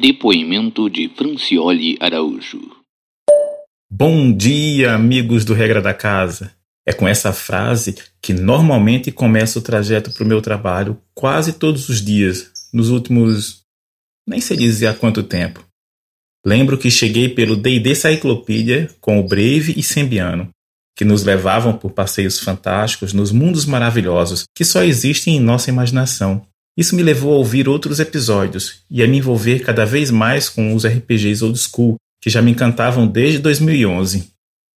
Depoimento de Francioli Araújo. Bom dia, amigos do Regra da Casa. É com essa frase que normalmente começo o trajeto para o meu trabalho quase todos os dias, nos últimos. nem sei dizer há quanto tempo. Lembro que cheguei pelo D&D Cyclopedia com o Brave e Sembiano, que nos levavam por passeios fantásticos nos mundos maravilhosos que só existem em nossa imaginação. Isso me levou a ouvir outros episódios e a me envolver cada vez mais com os RPGs old school, que já me encantavam desde 2011.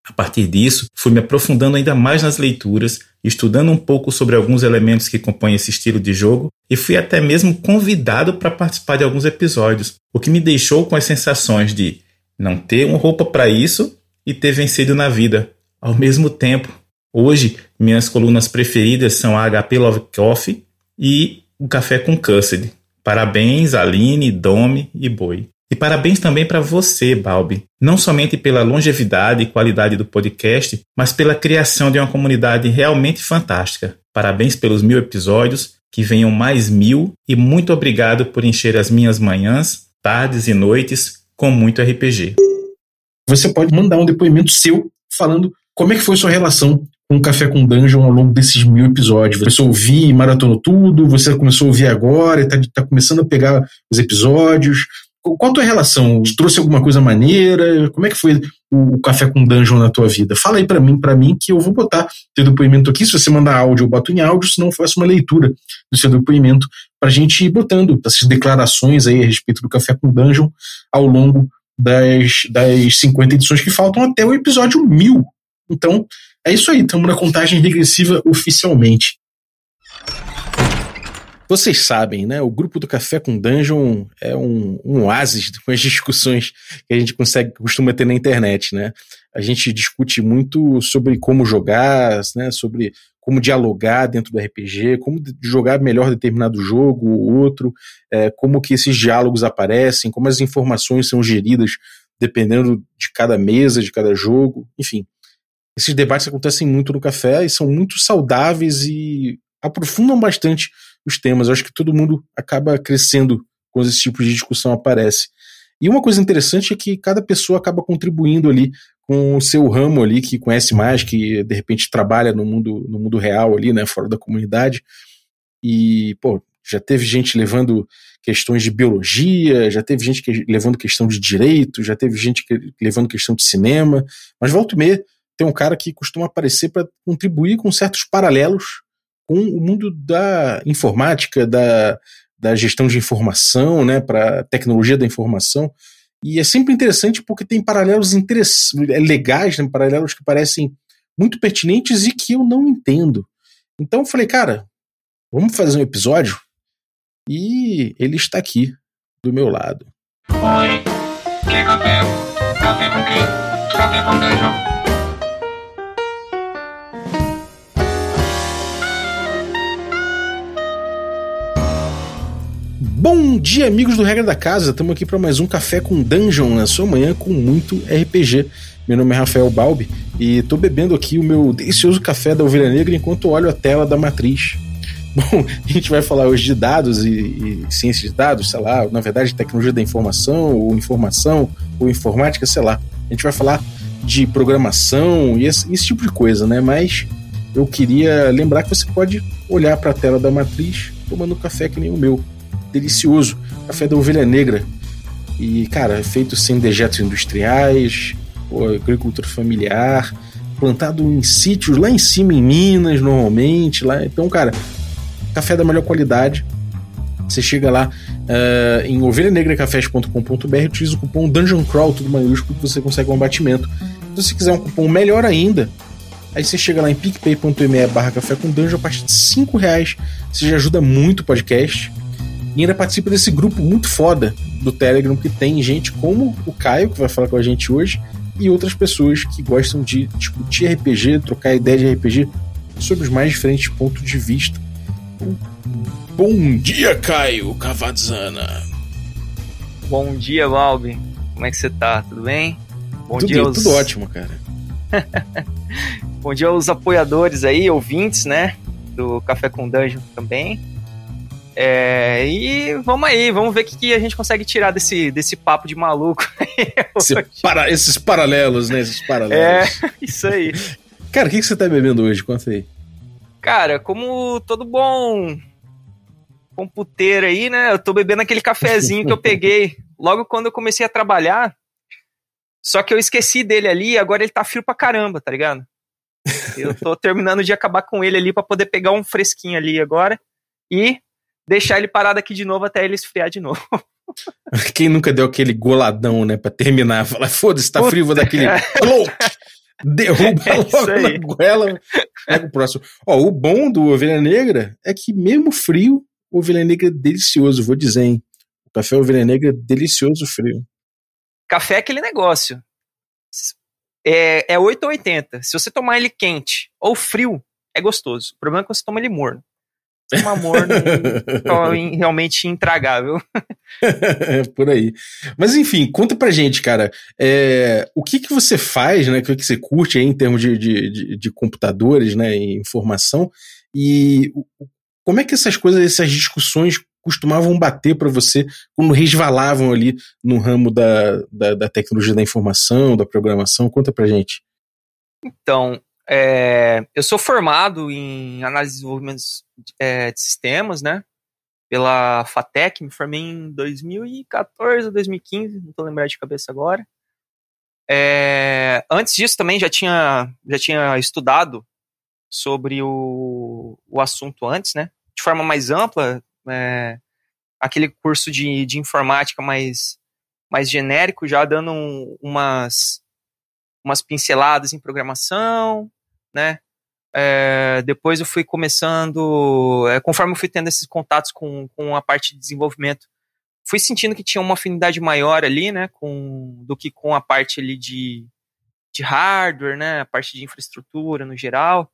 A partir disso, fui me aprofundando ainda mais nas leituras, estudando um pouco sobre alguns elementos que compõem esse estilo de jogo e fui até mesmo convidado para participar de alguns episódios, o que me deixou com as sensações de não ter uma roupa para isso e ter vencido na vida, ao mesmo tempo. Hoje, minhas colunas preferidas são a HP Love Coffee e o Café com Custard. Parabéns, Aline, Domi e Boi. E parabéns também para você, Balbi, não somente pela longevidade e qualidade do podcast, mas pela criação de uma comunidade realmente fantástica. Parabéns pelos mil episódios, que venham mais mil, e muito obrigado por encher as minhas manhãs, tardes e noites com muito RPG. Você pode mandar um depoimento seu falando como é que foi sua relação o Café com Dungeon ao longo desses mil episódios. Você ouvir e maratonou tudo, você começou a ouvir agora e está tá começando a pegar os episódios. Qual a tua relação? Trouxe alguma coisa maneira? Como é que foi o, café com dungeon na tua vida? Fala aí para mim, para mim que eu vou botar teu depoimento aqui. Se você mandar áudio, eu boto em áudio, senão eu faço uma leitura do seu depoimento pra gente ir botando essas declarações aí a respeito do café com dungeon ao longo das, das 50 edições que faltam até o episódio 1000. Então, é isso aí, estamos na contagem regressiva oficialmente. Vocês sabem, né? O grupo do Café com Dungeon é um, um oásis com as discussões que a gente consegue, costuma ter na internet, né? A gente discute muito sobre como jogar, né? Sobre como dialogar dentro do RPG, como jogar melhor determinado jogo ou outro, é, como que esses diálogos aparecem, como as informações são geridas dependendo de cada mesa, de cada jogo, enfim. Esses debates acontecem muito no café e são muito saudáveis e aprofundam bastante os temas. Eu acho que todo mundo acaba crescendo quando esse tipo de discussão aparece. E uma coisa interessante é que cada pessoa acaba contribuindo ali com o seu ramo ali, que conhece mais, que de repente trabalha no mundo, no mundo real ali, né, fora da comunidade. E, pô, já teve gente levando questões de biologia, já teve gente que, levando questão de direito, já teve gente que, levando questão de cinema, mas volta e meia tem um cara que costuma aparecer para contribuir com certos paralelos com o mundo da informática, da, da gestão de informação, né, para tecnologia da informação. E é sempre interessante porque tem paralelos é, legais, né, paralelos que parecem muito pertinentes e que eu não entendo. Então eu falei, cara, vamos fazer um episódio? E ele está aqui, do meu lado. Oi, quer café? Café com quê? Café com beijo. Bom dia, amigos do Regra da Casa. Estamos aqui para mais um café com Dungeon na sua manhã com muito RPG. Meu nome é Rafael Balbi e estou bebendo aqui o meu delicioso café da Ovelha Negra enquanto olho a tela da matriz. Bom, a gente vai falar hoje de dados e, e ciências de dados, sei lá, na verdade, tecnologia da informação, ou informação, ou informática, sei lá. A gente vai falar de programação e esse, esse tipo de coisa, né? Mas eu queria lembrar que você pode olhar para a tela da matriz tomando café que nem o meu delicioso. Café da ovelha negra. E, cara, é feito sem dejetos industriais, agricultura familiar, plantado em sítios lá em cima em Minas, normalmente. lá Então, cara, café da melhor qualidade. Você chega lá uh, em ovelhanegracafés.com.br, utiliza o cupom Dungeon Crawl, tudo maiúsculo, que você consegue um abatimento. Se você quiser um cupom melhor ainda, aí você chega lá em picpay.me barra café com dungeon, a partir de 5 reais, você já ajuda muito o podcast. E ainda participa desse grupo muito foda do Telegram, que tem gente como o Caio, que vai falar com a gente hoje, e outras pessoas que gostam de discutir RPG, trocar ideia de RPG sobre os mais diferentes pontos de vista. Bom dia, Caio Cavadzana. Bom dia, Balbi. Como é que você tá? Tudo bem? Bom tudo, dia aos... tudo ótimo, cara. Bom dia aos apoiadores aí, ouvintes, né? Do Café com Dungeon também. É, e vamos aí, vamos ver o que, que a gente consegue tirar desse, desse papo de maluco. Esse para- esses paralelos, né? Esses É, paralelos. isso aí. Cara, o que, que você tá bebendo hoje? Conta aí. Cara, como todo bom computeiro aí, né? Eu tô bebendo aquele cafezinho que eu peguei logo quando eu comecei a trabalhar. Só que eu esqueci dele ali e agora ele tá frio pra caramba, tá ligado? Eu tô terminando de acabar com ele ali pra poder pegar um fresquinho ali agora e deixar ele parado aqui de novo até ele esfriar de novo. Quem nunca deu aquele goladão, né? Pra terminar? Falar, foda-se, tá Puta, frio, vou dar aquele. Cloak! Derruba É logo na goela. Pega o próximo. Ó, o bom do Ovelha Negra é que, mesmo frio, o Ovelha Negra é delicioso, vou dizer, hein? O café Ovelha Negra é delicioso frio. Café é aquele negócio. É, é 8 ou 80. Se você tomar ele quente ou frio, é gostoso. O problema é que você toma ele morno. É in- realmente intragável. É, Por aí. Mas enfim, conta pra gente, cara. é, o que que você faz, né? O que que você curte aí em termos de, de, de- de computadores, né? E informação. E como é que essas coisas, essas discussões costumavam bater pra você quando resvalavam ali no ramo da, da, da tecnologia da informação, da programação? Conta pra gente. Então, é, eu sou formado em análise e desenvolvimento é, de sistemas, né? Pela FATEC, me formei em 2014 ou 2015, não tô lembrado de cabeça agora. É, antes disso também já tinha, já tinha estudado sobre o, o assunto antes, né? De forma mais ampla, é, aquele curso de, de informática mais, mais genérico, já dando um- umas, umas pinceladas em programação, né? É, depois eu fui começando, é, conforme eu fui tendo esses contatos com, com a parte de desenvolvimento, fui sentindo que tinha uma afinidade maior ali, né, com, do que com a parte ali de, de hardware, né, a parte de infraestrutura no geral.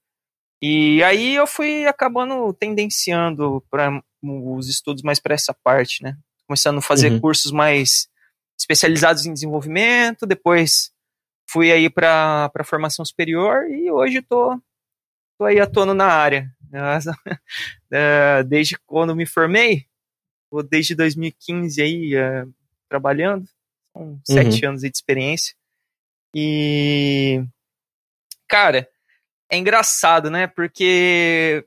E aí eu fui acabando tendenciando para os estudos mais para essa parte, né, começando a fazer Uhum. cursos mais especializados em desenvolvimento, depois fui aí para a formação superior e hoje tô, tô aí atuando na área. Eh, Desde quando me formei, tô desde 2015 aí eh, trabalhando, são sete anos de experiência. E, cara, é engraçado, né? Porque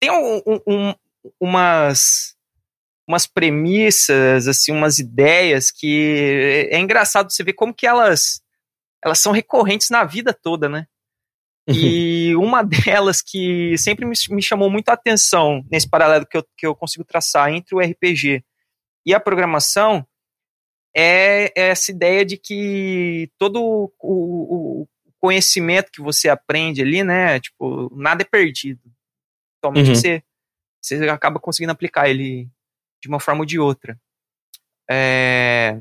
tem um- um- um- umas umas premissas, assim, umas ideias que é engraçado você ver como que elas elas são recorrentes na vida toda, né? E uma delas que sempre me, me chamou muito a atenção nesse paralelo que eu, que eu consigo traçar entre o RPG e a programação é essa ideia de que todo o, o- conhecimento que você aprende ali, né? Tipo, nada é perdido. Totalmente Uhum. você, você acaba conseguindo aplicar ele de uma forma ou de outra. É,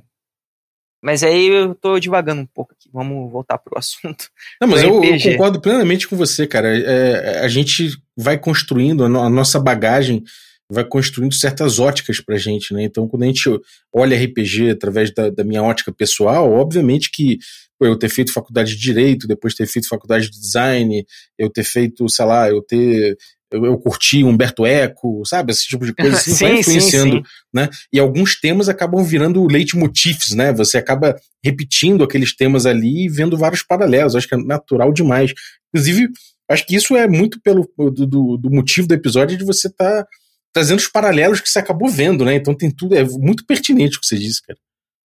Mas aí eu tô divagando um pouco aqui. Vamos voltar pro assunto. Não, mas eu, eu concordo plenamente com você, cara. É, a gente vai construindo, a, no- a nossa bagagem vai construindo certas óticas pra gente, né? Então, quando a gente olha RPG através da, da minha ótica pessoal, obviamente que pô, eu ter feito faculdade de Direito, depois ter feito faculdade de Design, eu ter feito, sei lá, eu ter. Eu, eu curti Humberto Eco, sabe? Esse tipo de coisa assim, vai influenciando né? E alguns temas acabam virando leitmotifs, né? Você acaba repetindo aqueles temas ali e vendo vários paralelos. Acho que é natural demais. Inclusive, acho que isso é muito pelo do, do- motivo do episódio de você estar trazendo os paralelos que você acabou vendo, né? Então tem tudo, é muito pertinente o que você disse, cara.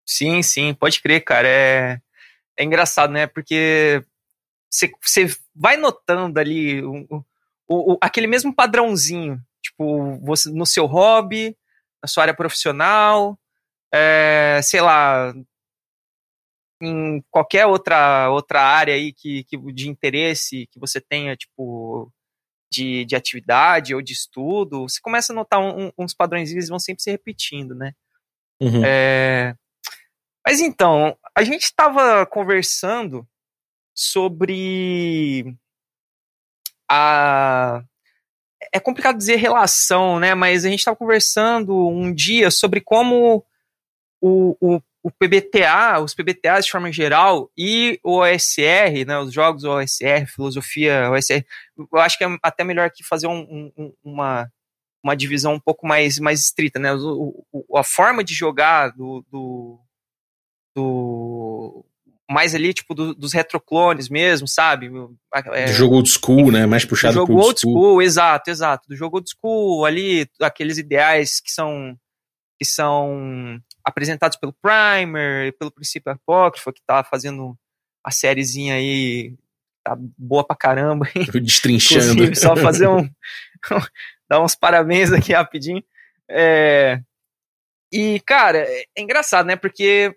Sim, sim, pode crer, cara. É, é engraçado, né? Porque você, vai notando ali o, o- o- aquele mesmo padrãozinho, tipo, você no seu hobby, na sua área profissional, é, sei lá, em qualquer outra, outra área aí que, que, de interesse que você tenha, tipo, de, de atividade ou de estudo, você começa a notar um- um- uns padrões eles vão sempre se repetindo, né? Uhum. É, Mas então, a gente estava conversando sobre a. É complicado dizer relação, né? Mas a gente estava conversando um dia sobre como o, o, o PBTA, os PBTAs de forma geral, e o OSR, né, os jogos OSR, filosofia OSR, eu acho que é até melhor aqui fazer um- um- um- uma, uma divisão um pouco mais, mais estrita, né? O, a forma de jogar do, do, do mais ali, tipo, do, dos retroclones mesmo, sabe? É, do jogo old school, né? Mais puxado do jogo old school. school. Exato, exato. Do jogo old school, ali, aqueles ideais que são que são apresentados pelo Primer, pelo Princípio Apócrifo, que tá fazendo a sériezinha aí, tá boa pra caramba. Destrinchando. só fazer um, dar uns parabéns aqui rapidinho. É, e, cara, é engraçado, né? Porque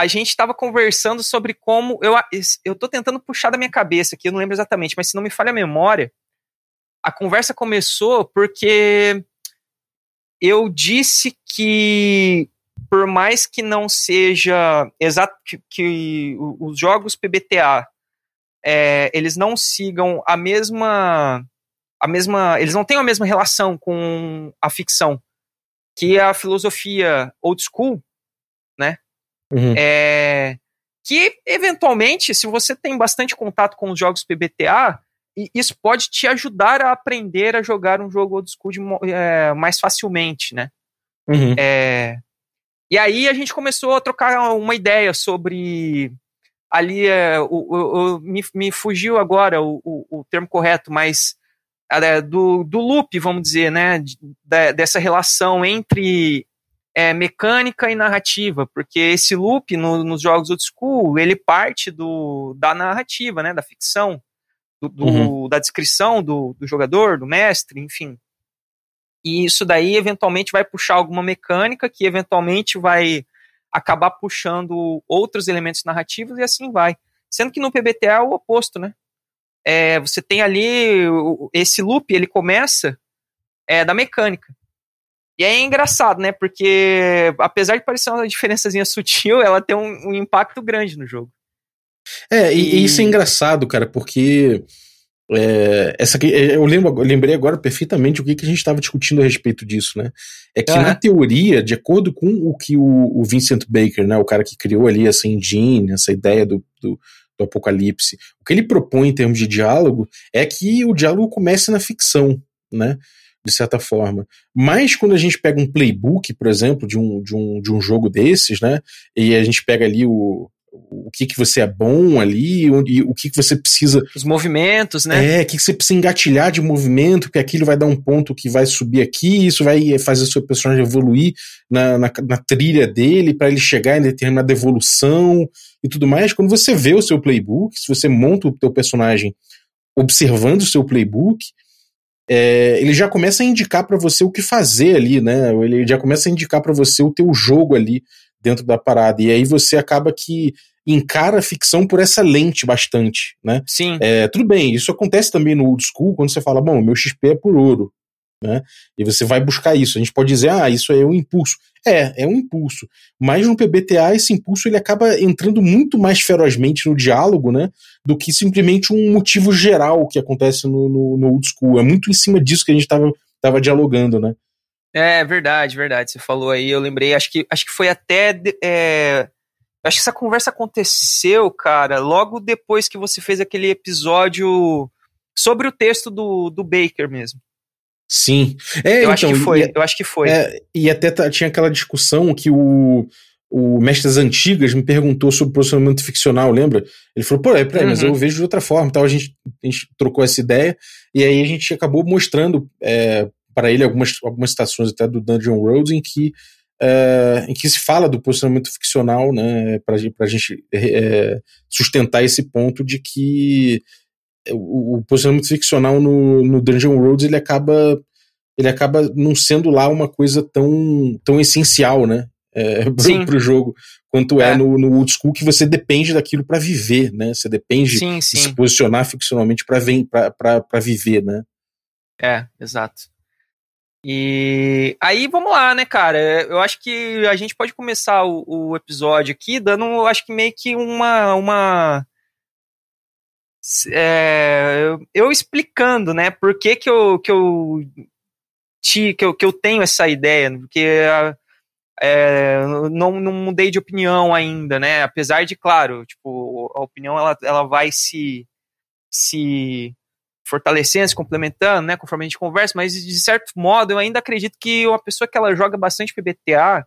a gente estava conversando sobre como. Eu, eu tô tentando puxar da minha cabeça aqui, eu não lembro exatamente, mas se não me falha a memória, a conversa começou porque eu disse que, por mais que não seja exato que, que os jogos PBTA é, eles não sigam a mesma a mesma eles não têm a mesma relação com a ficção que a filosofia old school Uhum. É, que, eventualmente, se você tem bastante contato com os jogos PBTA, isso pode te ajudar a aprender a jogar um jogo old school de, é, mais facilmente, né? Uhum. É, e aí a gente começou a trocar uma ideia sobre ali é, o, o, o, me, me, fugiu agora o, o, termo correto, mas é, do, do loop, vamos dizer, né? De, de, dessa relação entre é, mecânica e narrativa, porque esse loop no, nos jogos old school, ele parte do, da narrativa, né, da ficção, do, do uhum. da descrição do, do jogador, do mestre, enfim. E isso daí eventualmente vai puxar alguma mecânica que eventualmente vai acabar puxando outros elementos narrativos e assim vai. Sendo que no PBTA é o oposto, né? É, você tem ali esse loop, ele começa é, da mecânica. E é engraçado, né? Porque apesar de parecer uma diferençazinha sutil, ela tem um, um impacto grande no jogo. É, e, e, isso é engraçado, cara, porque é, essa aqui, é, eu, lembro, eu lembrei agora perfeitamente o que, que a gente estava discutindo a respeito disso, né? É que uhum. na teoria, de acordo com o que o, o, Vincent Baker, né, o cara que criou ali essa engine, essa ideia do, do, do apocalipse, o que ele propõe em termos de diálogo é que o diálogo comece na ficção, né? De certa forma. Mas quando a gente pega um playbook, por exemplo, de um, de um, de um jogo desses, né? E a gente pega ali o, o que que você é bom ali, e o que que você precisa. Os movimentos, né? É, o que, que você precisa engatilhar de movimento, porque aquilo vai dar um ponto que vai subir aqui, isso vai fazer o seu personagem evoluir na, na, na trilha dele, para ele chegar em determinada evolução e tudo mais. Quando você vê o seu playbook, se você monta o teu personagem observando o seu playbook, é, ele já começa a indicar para você o que fazer ali, né? Ele já começa a indicar para você o teu jogo ali dentro da parada. E aí você acaba que encara a ficção por essa lente bastante, né? Sim. É, tudo bem, isso acontece também no old school, quando você fala, bom, meu XP é por ouro, né? E você vai buscar isso. A gente pode dizer, ah, isso é um impulso. É, é um impulso. Mas no PBTA, esse impulso ele acaba entrando muito mais ferozmente no diálogo, né? Do que simplesmente um motivo geral que acontece no, no, no old school. É muito em cima disso que a gente estava tava dialogando, né? É verdade, verdade. Você falou aí, eu lembrei, acho que, acho que foi até. É, acho que essa conversa aconteceu, cara, logo depois que você fez aquele episódio sobre o texto do, do Baker mesmo. Sim. É, eu então, acho que foi. E, eu acho que foi. É, e até tinha aquela discussão que o, o Mestres Antigas me perguntou sobre posicionamento ficcional, lembra? Ele falou, pô, é, peraí, uhum. mas eu vejo de outra forma. Tal. A, gente, a gente trocou essa ideia e aí a gente acabou mostrando é, para ele algumas, algumas citações até do Dungeon Road em que, é, em que se fala do posicionamento ficcional, né, para a gente é, sustentar esse ponto de que o, o posicionamento ficcional no, no Dungeon Roads ele acaba ele acaba não sendo lá uma coisa tão, tão essencial, né? É, para o jogo, quanto é, é, no, no old school, que você depende daquilo para viver, né? Você depende sim, sim. de se posicionar ficcionalmente para viver, né? É, exato. E aí vamos lá, né, cara? Eu acho que a gente pode começar o, o episódio aqui dando, acho que meio que uma, uma é, eu explicando, né, por que que eu, que eu, te, que eu, que eu tenho essa ideia, porque é, não, não mudei de opinião ainda, né, apesar de, claro, tipo, a opinião ela, ela vai se, se fortalecendo, se complementando, né, conforme a gente conversa, mas de certo modo eu ainda acredito que uma pessoa que ela joga bastante PBTA,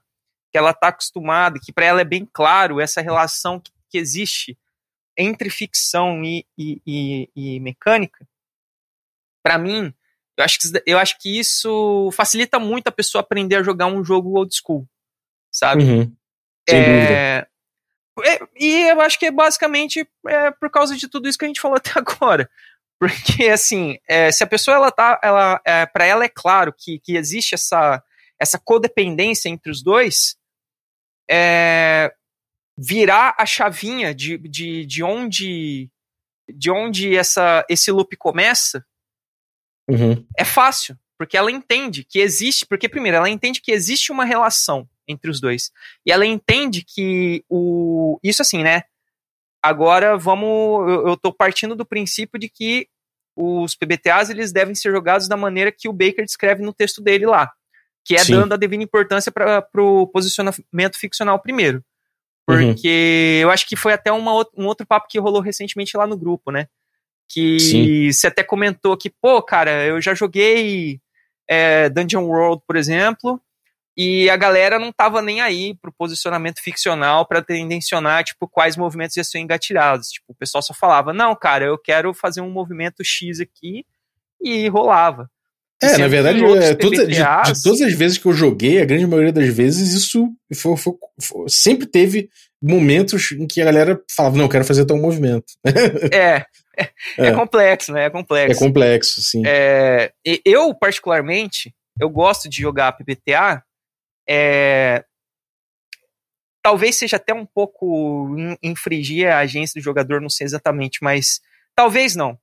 que ela está acostumada, que para ela é bem claro essa relação que, que existe entre ficção e, e, e, e mecânica, para mim, eu acho, que, eu acho que isso facilita muito a pessoa aprender a jogar um jogo old school, sabe? Uhum. É, é, e eu acho que é basicamente é, por causa de tudo isso que a gente falou até agora. Porque, assim, é, se a pessoa, ela tá, ela, é, para ela é claro que, que existe essa, essa codependência entre os dois, é, virar a chavinha de, de, de onde de onde essa, esse loop começa Uhum. é fácil, porque ela entende que existe, porque primeiro ela entende que existe uma relação entre os dois. E ela entende que o isso assim, né? Agora vamos eu, eu tô partindo do princípio de que os PBTAs eles devem ser jogados da maneira que o Baker descreve no texto dele lá, que é Sim. dando a devida importância para o posicionamento ficcional primeiro. Uhum. Porque eu acho que foi até uma, um outro papo que rolou recentemente lá no grupo, né? Que Sim. você até comentou que, pô, cara, eu já joguei é, Dungeon World, por exemplo, e a galera não tava nem aí pro posicionamento ficcional para tendencionar, tipo, quais movimentos iam ser engatilhados. Tipo, o pessoal só falava, não, cara, eu quero fazer um movimento X aqui, e rolava. É, na que verdade, é, toda- de, de todas as vezes que eu joguei, a grande maioria das vezes, isso foi- foi- foi- sempre teve momentos em que a galera falava, não, eu quero fazer tal movimento. É, é, é É. complexo, né? É complexo. É complexo, sim. É, eu, particularmente, eu gosto de jogar PBTA. É, talvez seja até um pouco in- infringir a agência do jogador, não sei exatamente, mas talvez não.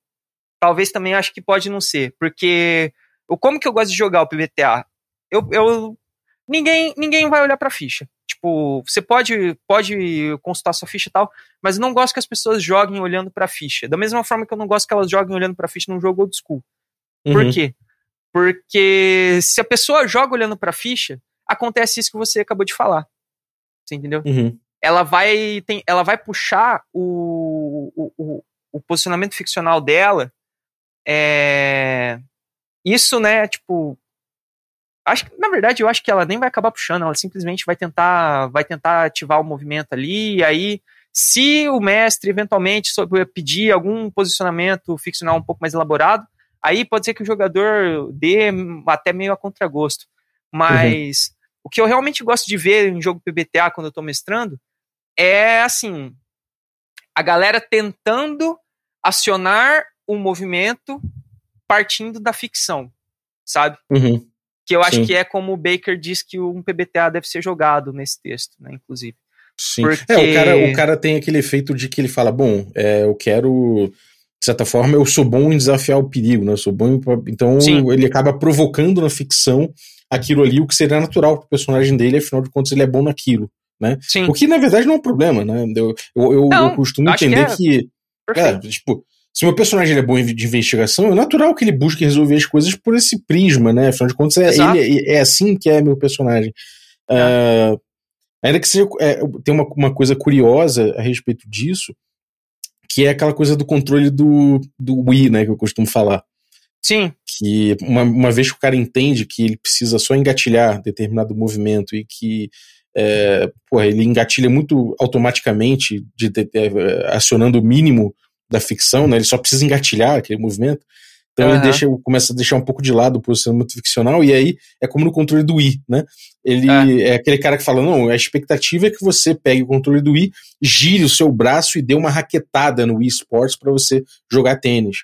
Talvez também acho que pode não ser, porque como que eu gosto de jogar o PBTA? Eu, eu ninguém ninguém vai olhar para ficha. Tipo, você pode pode consultar sua ficha e tal, mas eu não gosto que as pessoas joguem olhando para ficha. Da mesma forma que eu não gosto que elas joguem olhando para ficha num jogo old school. Por Uhum. quê? Porque se a pessoa joga olhando pra ficha, acontece isso que você acabou de falar. Você entendeu? Uhum. Ela vai, tem, ela vai puxar o, o, o, o posicionamento ficcional dela. É, isso, né, tipo. Acho na verdade, eu acho que ela nem vai acabar puxando, ela simplesmente vai tentar, vai tentar ativar o movimento ali, e aí, se o mestre eventualmente pedir algum posicionamento ficcional um pouco mais elaborado, aí pode ser que o jogador dê até meio a contragosto. Mas o que eu realmente gosto de ver em jogo PBTA quando eu tô mestrando é assim, a galera tentando acionar o movimento partindo da ficção, sabe? Uhum. Que eu acho Sim. que é como o Baker diz que um PBTA deve ser jogado nesse texto, né, inclusive. Sim. Porque- É, o cara, o cara tem aquele efeito de que ele fala, bom, é, eu quero, de certa forma, eu sou bom em desafiar o perigo, né? Eu sou bom em, então Sim. ele acaba provocando na ficção aquilo ali, o que seria natural pro personagem dele, afinal de contas ele é bom naquilo. Sim, O que na verdade não é um problema, né? Eu, eu, eu, Não, eu costumo acho que entender é que, é, tipo, se meu personagem é bom de investigação, é natural que ele busque resolver as coisas por esse prisma, né? Afinal de contas, é, ele, é assim que é meu personagem. Ah, ainda que seja. é, tem uma, uma coisa curiosa a respeito disso, que é aquela coisa do controle do, do Wii, né? Que eu costumo falar. Sim, Que uma, uma vez que o cara entende que ele precisa só engatilhar determinado movimento e que é, porra, ele engatilha muito automaticamente, de, de- de- acionando o mínimo da ficção, né? Ele só precisa engatilhar aquele movimento. Então ele Aham. deixa, começa a deixar um pouco de lado o posicionamento ficcional, e aí é como no controle do Wii, né? Ele é. aquele cara que fala: não, a expectativa é que você pegue o controle do Wii, gire o seu braço e dê uma raquetada no Wii Sports para você jogar tênis.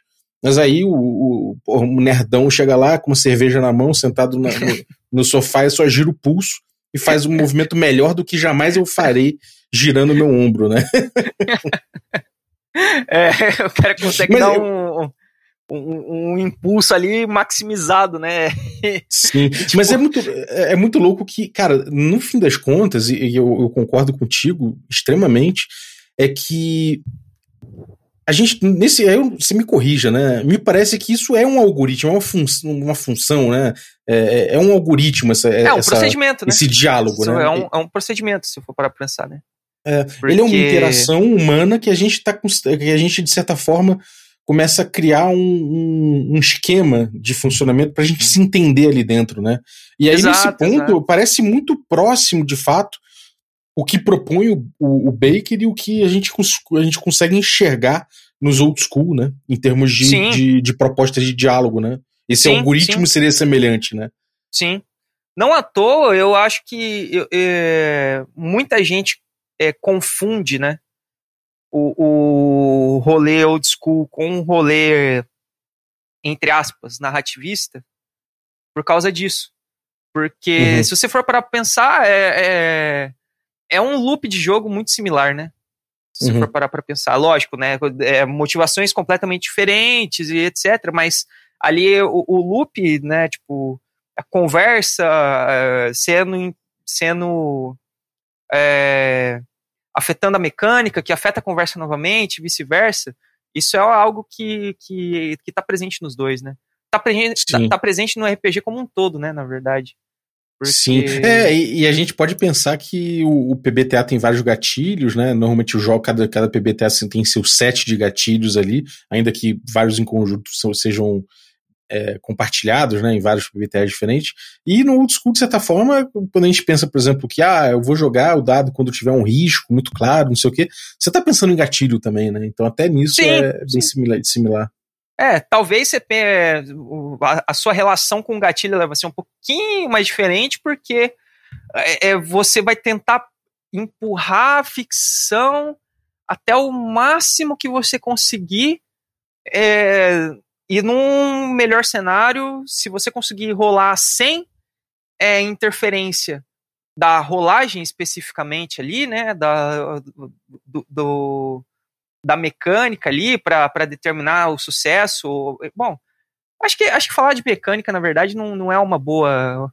Mas aí o, o, um nerdão chega lá com uma cerveja na mão, sentado na- no, no sofá e só gira o pulso e faz um movimento melhor do que jamais eu farei girando meu ombro, né? é, o cara consegue Mas dar eu- um, um, um impulso ali maximizado, né? Sim, mas é muito, é, é muito louco que, cara, no fim das contas, e, eu, eu concordo contigo extremamente, é que a gente, nesse, eu- você me corrija, né? Me parece que isso é um algoritmo, é uma, fun uma função, né? É, é um algoritmo essa, É um essa- procedimento, né? esse diálogo, Isso né? é, um, é um procedimento, se for para pensar, né? É, Ele é uma Porque- interação humana que a gente tá que a gente, de certa forma, começa a criar um, um, um esquema de funcionamento para a gente se entender ali dentro, né? E aí, Exato, nesse ponto, exato. parece muito próximo, de fato, o que propõe o, o, o Baker e o que a gente, a gente consegue enxergar nos old school, né? Em termos de, Sim. de, de propostas de diálogo, né? Esse Sim, algoritmo seria semelhante, né? Sim. Não à toa, eu acho que eu- é, muita gente é, confunde, né? O, o rolê old school com o rolê, entre aspas, narrativista, por causa disso. Porque Uhum. se você for para pensar, é, é, é um loop de jogo muito similar, né? Se você Uhum. for parar para pensar, lógico, né? É, motivações completamente diferentes e etc. Mas ali o, o loop, né? Tipo, a conversa eh, sendo, sendo eh, afetando a mecânica, que afeta a conversa novamente, vice-versa. Isso é algo que, que, que tá presente nos dois, né? Tá, presente tá, Sim. tá presente no RPG como um todo, né? Na verdade. Porque- Sim. É, e, e a gente pode pensar que o, o PBTA tem vários gatilhos, né? Normalmente o jogo, cada, cada PBTA tem seu set de gatilhos ali, ainda que vários em conjunto são- sejam é, compartilhados, né? Em vários PBTAs diferentes. E no old school, de certa forma, quando a gente pensa, por exemplo, que ah, eu vou jogar o dado quando tiver um risco muito claro, não sei o quê, você tá pensando em gatilho também, né? Então até nisso Sim, é bem sim. similar. similar. É, talvez você a, sua relação com o gatilho vai ser um pouquinho mais diferente, porque é, é, você vai tentar empurrar a ficção até o máximo que você conseguir. é, e num melhor cenário, se você conseguir rolar sem é, interferência da rolagem especificamente ali, né? Da, do- do, da mecânica ali para determinar o sucesso. Bom, acho que acho que falar de mecânica na verdade não, não é uma boa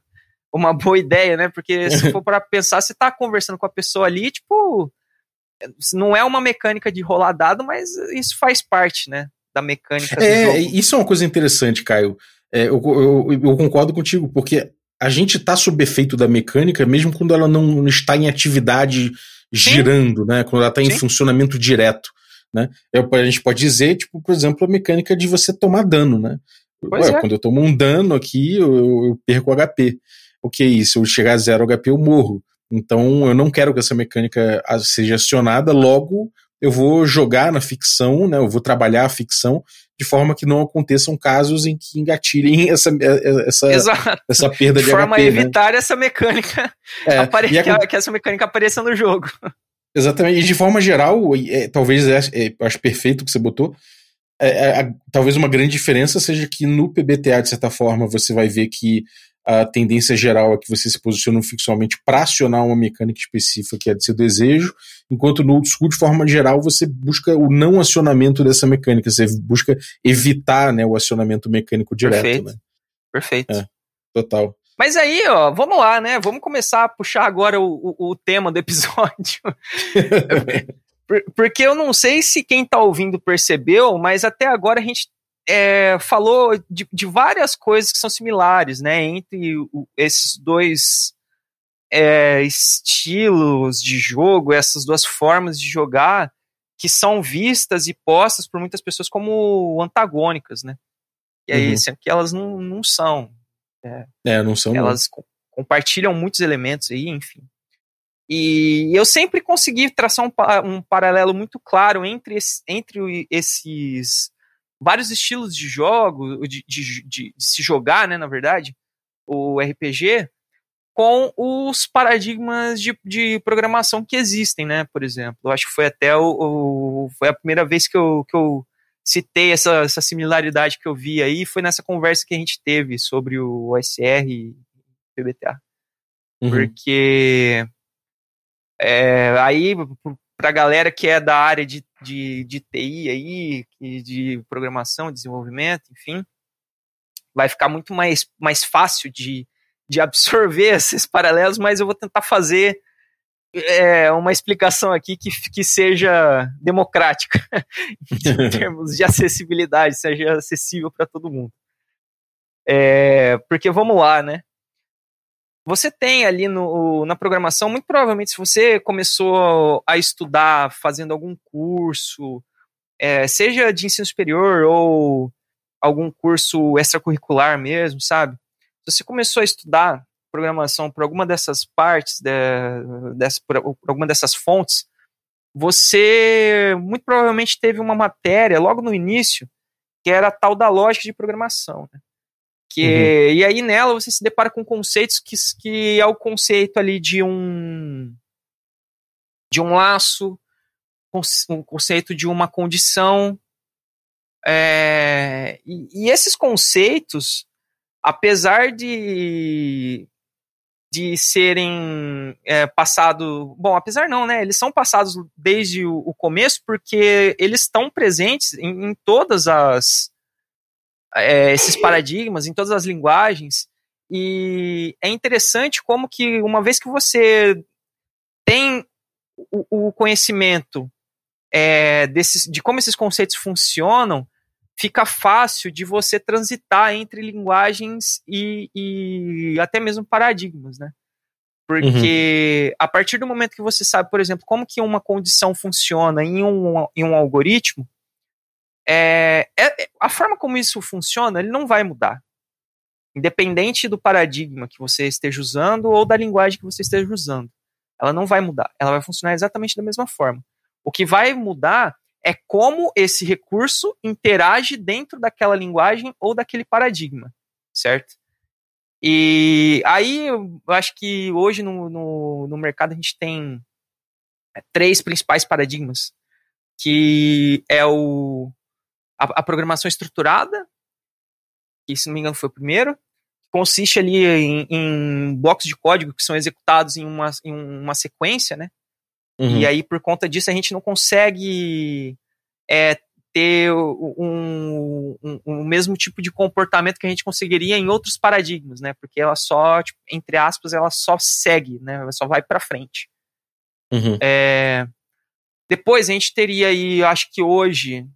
uma boa ideia, né? Porque se for para pensar, você tá conversando com a pessoa ali, tipo, não é uma mecânica de rolar dado, mas isso faz parte, né, da mecânica do É, jogo. isso é uma coisa interessante, Caio. É, eu, eu, eu concordo contigo, porque a gente tá sob efeito da mecânica, mesmo quando ela não está em atividade girando, né? Quando ela está em Sim. funcionamento direto. Né? Eu- a gente pode dizer, tipo, por exemplo, a mecânica de você tomar dano, né? Ué, é. Quando eu tomo um dano aqui, eu, eu perco HP. O que é isso? Se eu chegar a zero HP, eu morro. Então eu não quero que essa mecânica a- seja acionada, logo eu vou jogar na ficção, né? Eu vou trabalhar a ficção de forma que não aconteçam casos em que engatilhem essa, essa, Exato. essa perda De de forma HP. a né? evitar essa mecânica É, apare- a- que, a- que essa mecânica apareça no jogo. Exatamente. E de forma geral, é, talvez é, é, acho perfeito o que você botou. É, é, a- talvez uma grande diferença seja que no PBTA, de certa forma, você vai ver que a tendência geral é que você se posiciona ficcionalmente para acionar uma mecânica específica que é de seu desejo, enquanto no old school, de forma geral, você busca o não acionamento dessa mecânica, você busca evitar né, o acionamento mecânico direto. Perfeito. Né? Perfeito. É. Total. Mas aí, ó, vamos lá, né? Vamos começar a puxar agora o, o, o tema do episódio. Por- Porque eu não sei se quem tá ouvindo percebeu, mas até agora a gente é, falou de, de várias coisas que são similares, né? Entre o- esses dois é, estilos de jogo, essas duas formas de jogar, que são vistas e postas por muitas pessoas como antagônicas, né? E aí, Uhum. sendo que elas não, não são. É, não são. não. Elas co- compartilham muitos elementos aí, enfim. E eu sempre consegui traçar um, um paralelo muito claro entre, esse- entre esses vários estilos de jogo, de, de- de- de se jogar, né, na verdade, o RPG, com os paradigmas de, de programação que existem, né, por exemplo. Eu acho que foi até o, o- foi a primeira vez que eu, que eu citei essa, essa similaridade que eu vi aí, foi nessa conversa que a gente teve sobre o OSR e PBTA. Uhum. Porque é, aí, pra galera que é da área de, de, de TI aí, de programação, desenvolvimento, enfim, vai ficar muito mais, mais fácil de, de absorver esses paralelos, mas eu vou tentar fazer é, uma explicação aqui que, que seja democrática em termos de acessibilidade, seja acessível para todo mundo. É, porque vamos lá, né? Você tem ali no, na programação, muito provavelmente, se você começou a estudar fazendo algum curso é, seja de ensino superior ou algum curso extracurricular mesmo, sabe? Se você começou a estudar programação por alguma dessas partes, de, dessa, por, por alguma dessas fontes, você muito provavelmente teve uma matéria logo no início que era a tal da lógica de programação. Né? Que, uhum. E aí nela você se depara com conceitos que, que é o conceito ali de um de um laço, um conceito de uma condição. É, e, e esses conceitos, apesar de de serem é, passado. Bom, apesar não, né? Eles são passados desde o, o começo porque eles estão presentes em, em todas as é, esses paradigmas, em todas as linguagens. E é interessante como que uma vez que você tem o, o conhecimento é, desses, de como esses conceitos funcionam, fica fácil de você transitar entre linguagens e, e até mesmo paradigmas, né? Porque uhum. a partir do momento que você sabe, por exemplo, como que uma condição funciona em um, em um algoritmo, é, é, a forma como isso funciona, ele não vai mudar. Independente do paradigma que você esteja usando ou da linguagem que você esteja usando. Ela não vai mudar. Ela vai funcionar exatamente da mesma forma. O que vai mudar é como esse recurso interage dentro daquela linguagem ou daquele paradigma, certo? E aí eu acho que hoje no, no, no mercado a gente tem é, três principais paradigmas, que é o, a, a, programação estruturada, que se não me engano foi o primeiro, consiste ali em, em blocos de código que são executados em uma, em uma sequência, né? Uhum. E aí, por conta disso, a gente não consegue é, ter um, um, um, mesmo tipo de comportamento que a gente conseguiria em outros paradigmas, né? Porque ela só, tipo, entre aspas, ela só segue, né? Ela só vai para frente. Uhum. É, depois a gente teria aí, acho que hoje,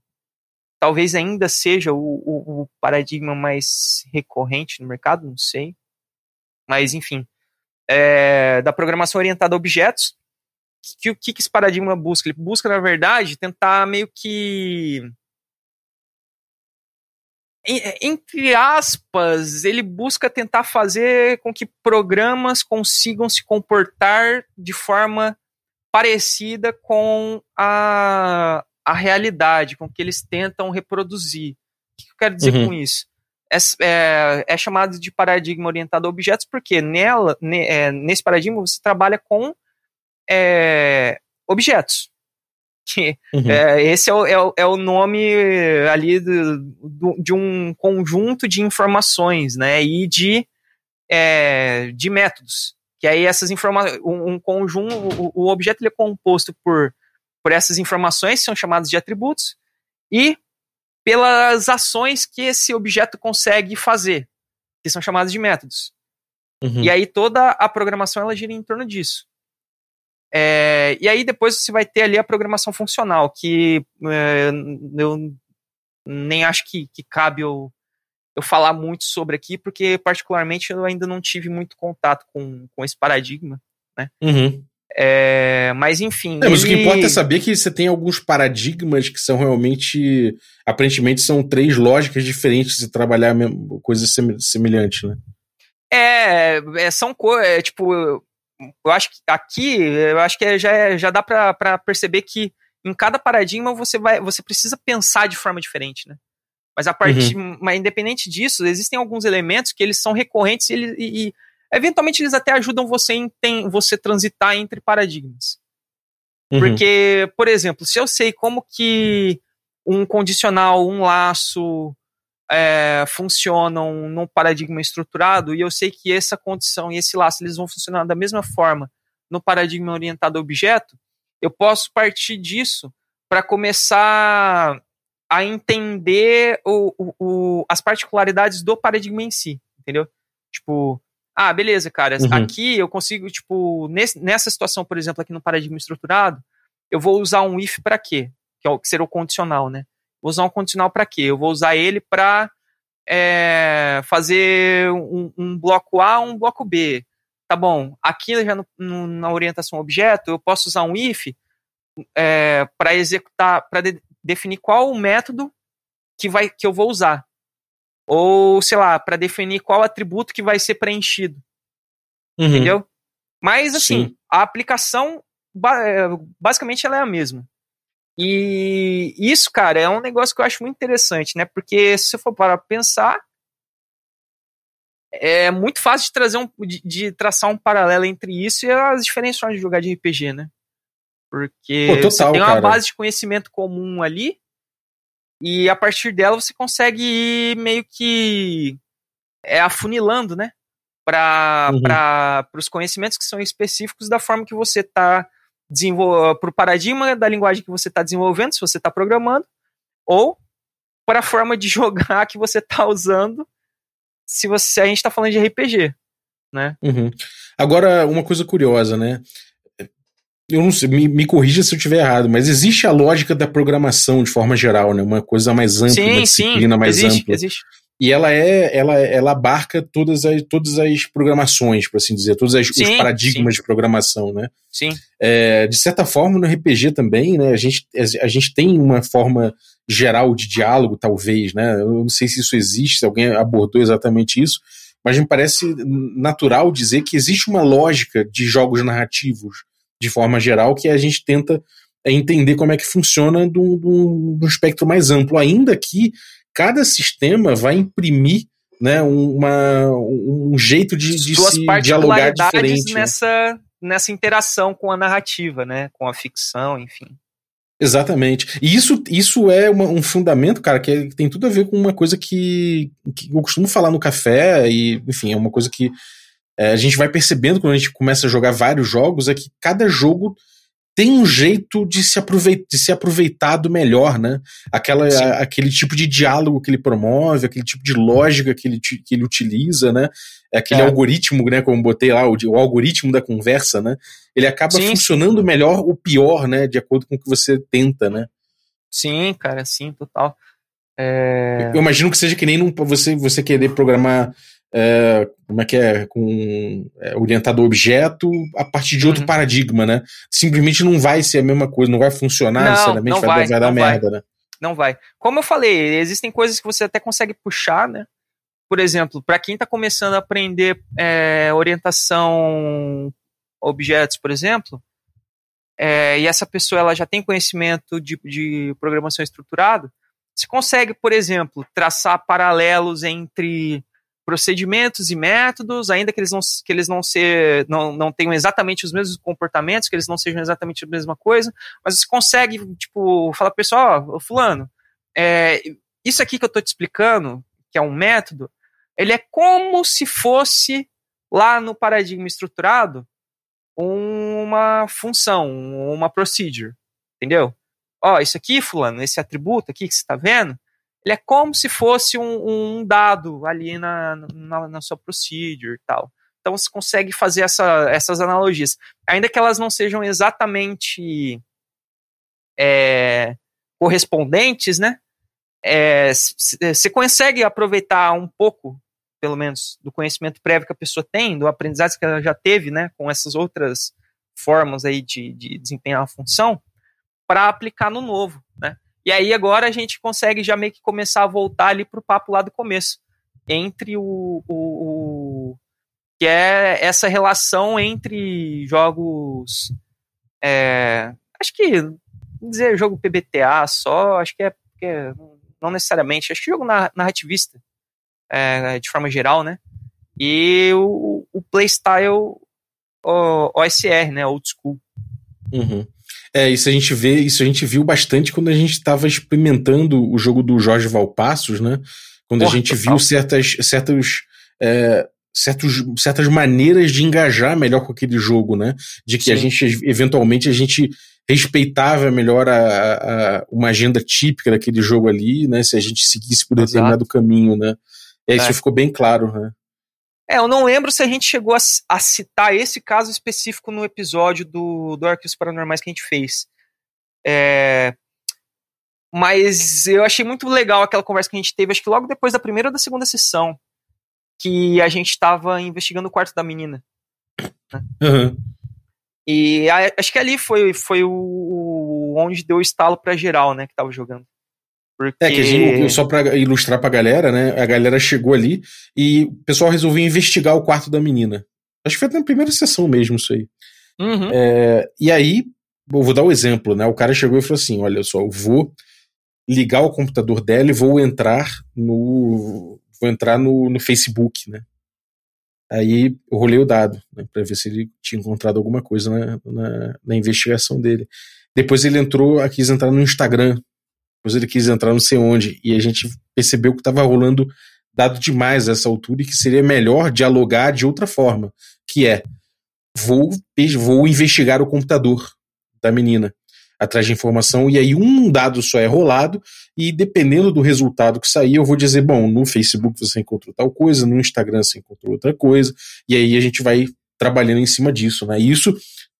talvez ainda seja o, o, o paradigma mais recorrente no mercado, não sei. Mas, enfim, é, da programação orientada a objetos, que, que, que esse paradigma busca? Ele busca, na verdade, tentar meio que. Entre aspas, ele busca tentar fazer com que programas consigam se comportar de forma parecida com a, a realidade, com que eles tentam reproduzir. O que eu quero dizer uhum. com isso? É, é, é, chamado de paradigma orientado a objetos porque nela, ne, é, nesse paradigma você trabalha com é, objetos. Que, uhum. é, esse é o, é, o, é o nome ali do, do, de um conjunto de informações, né, e de, de métodos. Que aí essas informações, um, um, conjunto, o, o objeto ele é composto por, por essas informações, que são chamadas de atributos, e pelas ações que esse objeto consegue fazer, que são chamadas de métodos. Uhum. E aí toda a programação ela gira em torno disso. É, e aí depois você vai ter ali a programação funcional, que é, eu nem acho que, que cabe eu, eu falar muito sobre aqui, porque particularmente eu ainda não tive muito contato com, com esse paradigma, né? Uhum. É, mas enfim. É, mas ele... o que importa é saber que você tem alguns paradigmas que são realmente. Aparentemente são três lógicas diferentes de trabalhar coisas semelhantes, né? É, é são coisas. É, tipo, eu acho que aqui, eu acho que já, é, já dá para perceber que em cada paradigma você vai, você precisa pensar de forma diferente, né? Mas a partir, uhum. mas independente disso, existem alguns elementos que eles são recorrentes e, e eventualmente eles até ajudam você em tem, você transitar entre paradigmas. Uhum. Porque, por exemplo, se eu sei como que um condicional, um laço, é, funcionam num paradigma estruturado e eu sei que essa condição e esse laço eles vão funcionar da mesma forma no paradigma orientado a objeto, eu posso partir disso para começar a entender o, o, o, as particularidades do paradigma em si, entendeu? Tipo, ah, beleza, cara, uhum. aqui eu consigo, tipo, nesse, nessa situação, por exemplo, aqui no paradigma estruturado, eu vou usar um if para quê? Que, é o, que seria o condicional, né? Vou usar um condicional para quê? Eu vou usar ele para é, fazer um, um, bloco A um bloco B. Tá bom, aqui já no, no, na orientação objeto, eu posso usar um if é, para executar, para de, definir qual o método que, vai, que eu vou usar. Ou, sei lá, para definir qual atributo que vai ser preenchido. Uhum. Entendeu? Mas, assim, Sim. a aplicação, é, basicamente, ela é a mesma. E isso, cara, é um negócio que eu acho muito interessante, né? Porque se você for para pensar, é muito fácil de trazer um, de, de traçar um paralelo entre isso e as diferentes formas de jogar de RPG, né? Porque Pô, total, você tem uma cara. base de conhecimento comum ali e a partir dela você consegue ir meio que é, afunilando, né? Para Uhum. os conhecimentos que são específicos da forma que você está desenvolvendo, para o paradigma da linguagem que você está desenvolvendo, se você está programando, ou para a forma de jogar que você está usando, se você a gente está falando de RPG, né? Uhum. Agora, uma coisa curiosa, né? Eu não sei, me, me corrija se eu estiver errado, mas existe a lógica da programação de forma geral, né? Uma coisa mais ampla, uma sim, sim, disciplina mais existe, ampla. existe. E ela é, ela, ela abarca todas as, todas as programações, por assim dizer, todos as, os Sim, paradigmas de programação, né? Sim, É, de certa forma, no RPG também, né? A gente, a gente tem uma forma geral de diálogo, talvez, né? Eu não sei se isso existe, se alguém abordou exatamente isso, mas me parece natural dizer que existe uma lógica de jogos narrativos, de forma geral, que a gente tenta é, entender como é que funciona de um, espectro mais amplo, ainda que cada sistema vai imprimir né, uma, um jeito de, de suas se dialogar diferente. né? nessa, nessa interação com a narrativa, né? Com a ficção, enfim. Exatamente. E isso, isso é uma- um fundamento, cara, que, é- que tem tudo a ver com uma coisa que, que eu costumo falar no café, e, enfim, é uma coisa que a gente vai percebendo quando a gente começa a jogar vários jogos, é que cada jogo tem um jeito de se, aproveit de ser aproveitado melhor, né? Aquela, Sim. a- aquele tipo de diálogo que ele promove, aquele tipo de lógica que ele, que ele utiliza, né? Aquele É. algoritmo, né? Como eu botei lá, o, o algoritmo da conversa, né? Ele acaba Sim, funcionando melhor ou pior, né? De acordo com o que você tenta, né? Sim, cara, sim, total. É, Eu imagino que seja que nem num- você, você querer programar. É, como é que é? Com é, orientado a objeto a partir de outro Uhum. paradigma, né? Simplesmente não vai ser a mesma coisa, não vai funcionar Não, necessariamente, não vai, vai, vai dar não vai. merda, né? não vai. Como eu falei, existem coisas que você até consegue puxar, né? Por exemplo, para quem está começando a aprender é, orientação a objetos, por exemplo, é, e essa pessoa ela já tem conhecimento de, de programação estruturada, você consegue, por exemplo, traçar paralelos entre procedimentos e métodos, ainda que eles não, que eles não, ser, não, não tenham exatamente os mesmos comportamentos, que eles não sejam exatamente a mesma coisa, mas você consegue, tipo, falar pro pessoal, ó, fulano, é, isso aqui que eu tô te explicando, que é um método, ele é como se fosse lá no paradigma estruturado uma função, uma procedure, entendeu? Ó, isso aqui, fulano, esse atributo aqui que você está vendo, ele é como se fosse um, um dado ali na, na, na, sua procedure e tal. Então você consegue fazer essa, essas analogias. Ainda que elas não sejam exatamente é, correspondentes, né? Você consegue aproveitar um pouco, pelo menos, do conhecimento prévio que a pessoa tem, do aprendizado que ela já teve, né? Com essas outras formas aí de, de desempenhar a função, para aplicar no novo, né? E aí agora a gente consegue já meio que começar a voltar ali para o papo lá do começo, entre o, o, o, que é essa relação entre jogos, é, acho que dizer jogo PBTA só, acho que é, é não necessariamente, acho que jogo narrativista é, de forma geral, né? E o, o playstyle OSR, né? Old school. Uhum. É, isso a gente vê, isso a gente viu bastante quando a gente estava experimentando o jogo do Jorge Valpassos, né? Quando Porra, a gente viu certas, certas, é, certos, certas maneiras de engajar melhor com aquele jogo, né? De que Sim. a gente, eventualmente, a gente respeitava melhor a, a, uma agenda típica daquele jogo ali, né? Se a gente seguisse por determinado Exato. caminho, né? É, isso é. ficou bem claro, né? É, eu não lembro se a gente chegou a, a, citar esse caso específico no episódio do, do Arquivos Paranormais que a gente fez. É, mas eu achei muito legal aquela conversa que a gente teve, acho que logo depois da primeira ou da segunda sessão, que a gente estava investigando o quarto da menina. Uhum. E a, acho que ali foi, foi o, onde deu o estalo pra geral, né, que tava jogando. Porque... É, que a gente, só pra ilustrar pra galera, né? A galera chegou ali e o pessoal resolveu investigar o quarto da menina. Acho que foi na primeira sessão mesmo isso aí. Uhum. É, e aí, eu vou dar um exemplo, né? O cara chegou e falou assim: olha só, eu vou ligar o computador dela e vou entrar no. Vou entrar no, no Facebook, né? Aí eu rolei o dado, né, para ver se ele tinha encontrado alguma coisa na, na, na, investigação dele. Depois ele entrou, quis entrar no Instagram. Depois ele quis entrar não sei onde. E a gente percebeu que estava rolando dado demais essa altura e que seria melhor dialogar de outra forma. Que é, vou, vou investigar o computador da menina atrás de informação, e aí um dado só é rolado, e dependendo do resultado que sair, eu vou dizer, bom, no Facebook você encontrou tal coisa, no Instagram você encontrou outra coisa, e aí a gente vai trabalhando em cima disso, né? Isso,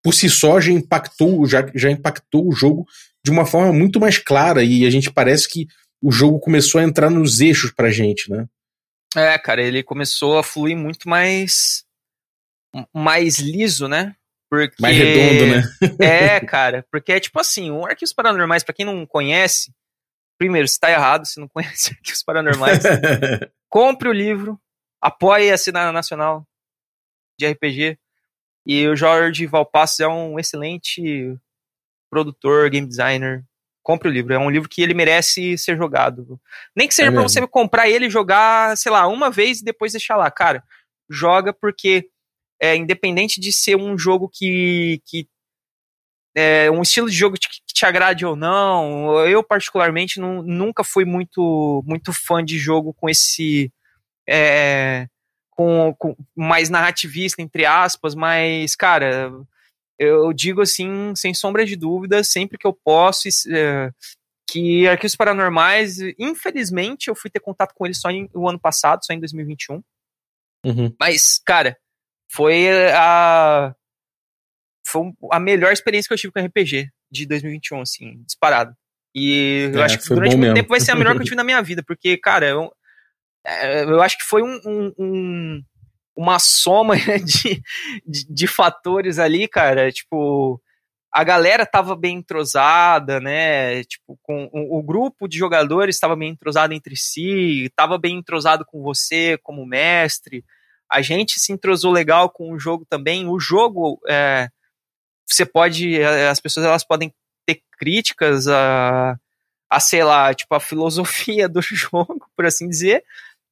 por si só, já impactou, já, já impactou o jogo de uma forma muito mais clara, e a gente parece que o jogo começou a entrar nos eixos pra gente, né? É, cara, ele começou a fluir muito mais mais liso, né? Porque... Mais redondo, né? é, cara, porque é tipo assim, um Arquivos Paranormais, para quem não conhece, primeiro, se tá errado, se não conhece Arquivos Paranormais, compre o livro, apoie a Cena Nacional de RPG, e o Jorge Valpassos é um excelente produtor, game designer, compre o livro. É um livro que ele merece ser jogado. Nem que seja é para você comprar ele e jogar, sei lá, uma vez e depois deixar lá. Cara, joga porque é, independente de ser um jogo que, que é, um estilo de jogo que te agrade ou não, eu particularmente não, nunca fui muito, muito fã de jogo com esse é, com, com, mais narrativista, entre aspas, mas, cara, eu digo assim, sem sombra de dúvida, sempre que eu posso, é, que Arquivos Paranormais, infelizmente, eu fui ter contato com ele só em, o ano passado, só em 2021. Uhum. Mas, cara, foi a foi a melhor experiência que eu tive com RPG de 2021, assim, disparado. E eu É, acho que durante muito mesmo. tempo vai ser a melhor que eu tive na minha vida, porque, cara, eu, é, eu acho que foi um, um- um- uma soma de, de, de fatores ali, cara, tipo, a galera tava bem entrosada, né, tipo, com o, o grupo de jogadores estava bem entrosado entre si, tava bem entrosado com você como mestre, a gente se entrosou legal com o jogo também, o jogo, é, você pode, é, as pessoas elas podem ter críticas a, a, sei lá, tipo, a filosofia do jogo, por assim dizer,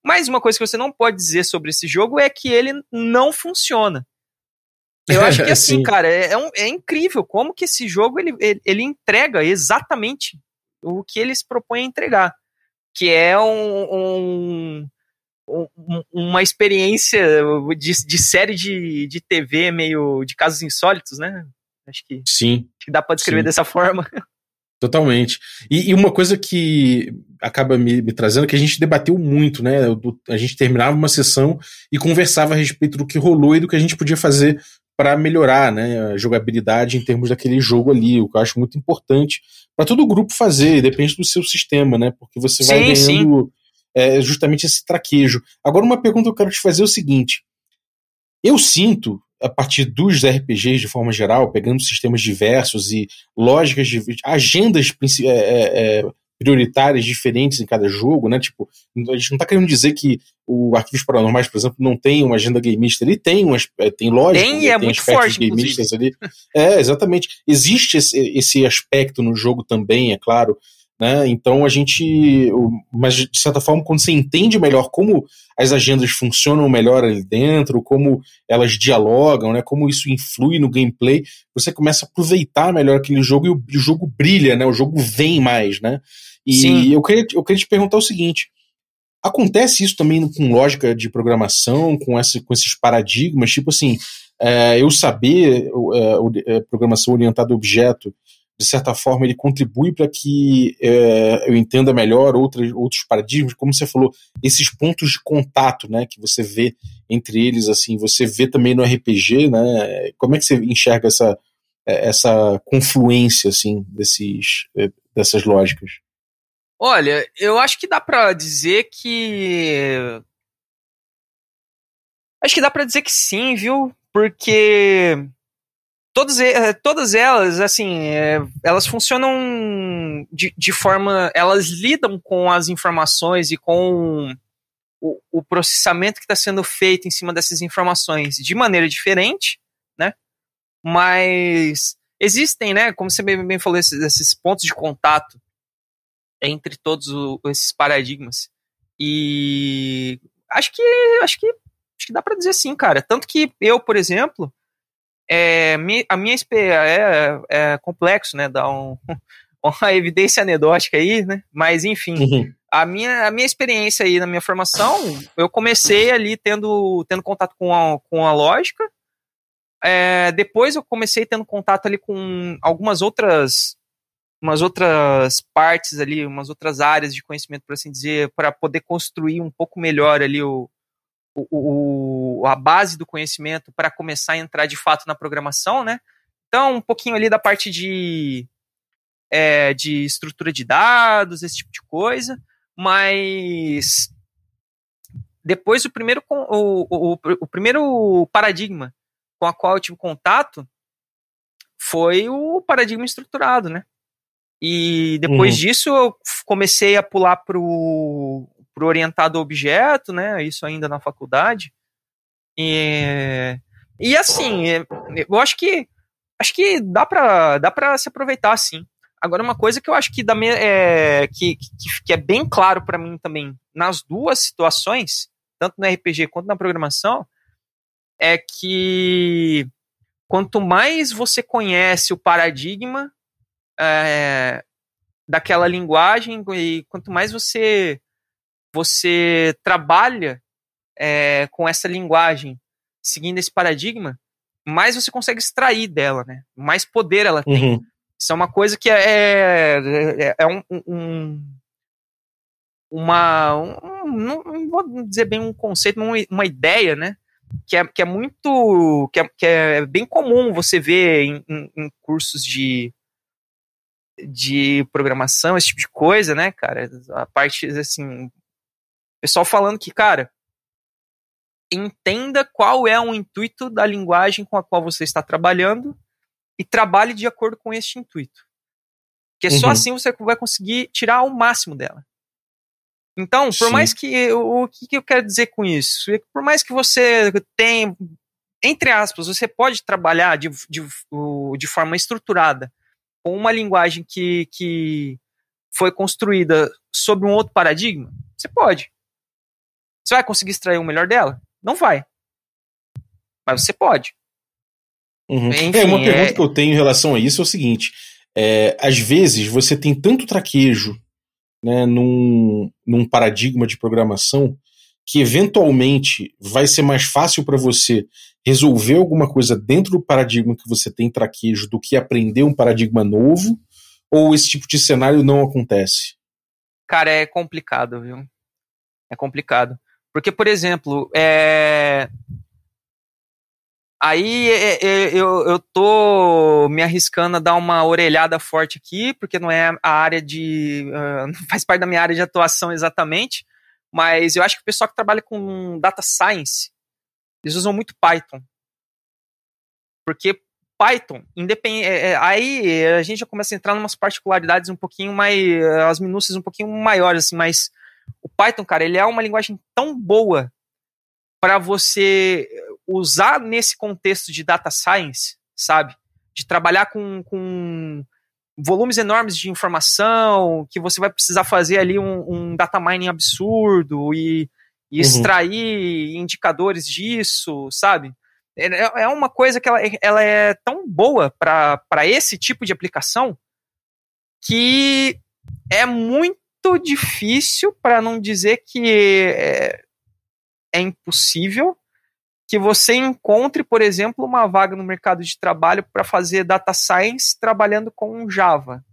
mas uma coisa que você não pode dizer sobre esse jogo é que ele não funciona. Eu acho que assim, Sim. cara, é, é um- é incrível como que esse jogo ele, ele, ele entrega exatamente o que ele se propõe a entregar, que é um, um- um- uma experiência de, de série de, de TV meio de casos insólitos, né? Acho que, Sim, que dá pra descrever Sim. dessa forma. totalmente. E, e uma coisa que acaba me, me trazendo, que a gente debateu muito, né? do- a gente terminava uma sessão e conversava a respeito do que rolou e do que a gente podia fazer para melhorar né, a jogabilidade em termos daquele jogo ali, o que eu acho muito importante para todo o grupo fazer, depende do seu sistema, né? Porque você vai Sim, ganhando é, justamente esse traquejo. Agora, uma pergunta que eu quero te fazer é o seguinte: eu sinto, a partir dos RPGs de forma geral, pegando sistemas diversos e lógicas, de, agendas é, é, é, prioritárias diferentes em cada jogo, né? Tipo, a gente não tá querendo dizer que o Arquivos Paranormais, por exemplo, não tem uma agenda gameista, ele tem, umas, é, tem lógica, Tem, e né? é muito aspectos forte, gameistas ali. É, exatamente. Existe esse, esse aspecto no jogo também, é claro. Né? Então a gente. Mas de certa forma, quando você entende melhor como as agendas funcionam melhor ali dentro, como elas dialogam, né? como isso influi no gameplay, você começa a aproveitar melhor aquele jogo e o, o jogo brilha, né? O jogo vem mais, né? E Sim. eu queria, eu queria te perguntar o seguinte: acontece isso também com lógica de programação, com, essa, com esses paradigmas, tipo assim, é, eu saber é, programação orientada a objeto, de certa forma, ele contribui para que é, eu entenda melhor outras, outros paradigmas, como você falou, esses pontos de contato, né, que você vê entre eles, assim, você vê também no RPG, né, como é que você enxerga essa, é, essa confluência, assim, desses, é, dessas lógicas? Olha, eu acho que dá pra dizer que. Acho que dá pra dizer que sim, viu? Porque todas, eh, todas elas, assim, é, elas funcionam de, de forma. Elas lidam com as informações e com o, o processamento que está sendo feito em cima dessas informações de maneira diferente, né? Mas existem, né? Como você bem, falou, esses, esses, pontos de contato entre todos o, esses paradigmas. E acho que acho que acho que dá para dizer sim, cara. Tanto que eu, por exemplo, é, a minha é, é complexo, né? Dar um, uma evidência anedótica aí, né? Mas enfim, uhum. a, minha, a minha experiência aí na minha formação, eu comecei ali tendo, tendo contato com a, com a lógica. É, depois eu comecei tendo contato ali com algumas outras umas outras partes ali, umas outras áreas de conhecimento, por assim dizer, para poder construir um pouco melhor ali o, o, o, a base do conhecimento para começar a entrar de fato na programação, né? Então, um pouquinho ali da parte de, é, de estrutura de dados, esse tipo de coisa, mas depois o primeiro, o, o, o primeiro paradigma com a qual eu tive contato foi o paradigma estruturado, né? E depois uhum. disso eu comecei a pular pro o orientado objeto, né? Isso ainda na faculdade. E, e assim, é, eu acho que acho que dá para dá para se aproveitar sim. Agora uma coisa que eu acho que dá é, que, que, que é bem claro para mim também nas duas situações, tanto no RPG quanto na programação, é que quanto mais você conhece o paradigma é, daquela linguagem e quanto mais você você trabalha é, com essa linguagem, seguindo esse paradigma, mais você consegue extrair dela, né? Mais poder ela tem. Uhum. Isso é uma coisa que é, é, é um, um, uma, um, não vou dizer bem um conceito, mas uma, uma ideia, né? Que é, que é muito, que é, que é bem comum você ver em, em, em cursos de, de programação, esse tipo de coisa, né, cara? A parte, assim, Pessoal falando que, cara, entenda qual é o intuito da linguagem com a qual você está trabalhando e trabalhe de acordo com este intuito. Porque uhum. só assim você vai conseguir tirar o máximo dela. Então, por Sim. mais que. O, que, que eu quero dizer com isso? Por mais que você tenha. Entre aspas, você pode trabalhar de, de, de forma estruturada com uma linguagem que, que foi construída sob um outro paradigma? Você pode. Você vai conseguir extrair o melhor dela? Não vai. Mas você pode. Uhum. Enfim, é, uma pergunta é... que eu tenho em relação a isso é o seguinte: é, às vezes você tem tanto traquejo né, num, num paradigma de programação que eventualmente vai ser mais fácil para você resolver alguma coisa dentro do paradigma que você tem traquejo do que aprender um paradigma novo? Ou esse tipo de cenário não acontece? Cara, é complicado, viu? É complicado. Porque, por exemplo, é... aí é, é, eu, eu tô me arriscando a dar uma orelhada forte aqui, porque não é a área de. Uh, não faz parte da minha área de atuação exatamente, mas eu acho que o pessoal que trabalha com data science, eles usam muito Python. Porque Python, independente, é, aí a gente já começa a entrar em umas particularidades um pouquinho mais, as minúcias um pouquinho maiores, assim, mas Python, cara, ele é uma linguagem tão boa para você usar nesse contexto de data science, sabe? De trabalhar com, com volumes enormes de informação, que você vai precisar fazer ali um, um data mining absurdo e, e uhum. extrair indicadores disso, sabe? É, é, é uma coisa que ela, ela é tão boa para esse tipo de aplicação que é muito muito difícil, para não dizer que é, é impossível, que você encontre, por exemplo, uma vaga no mercado de trabalho para fazer data science trabalhando com Java.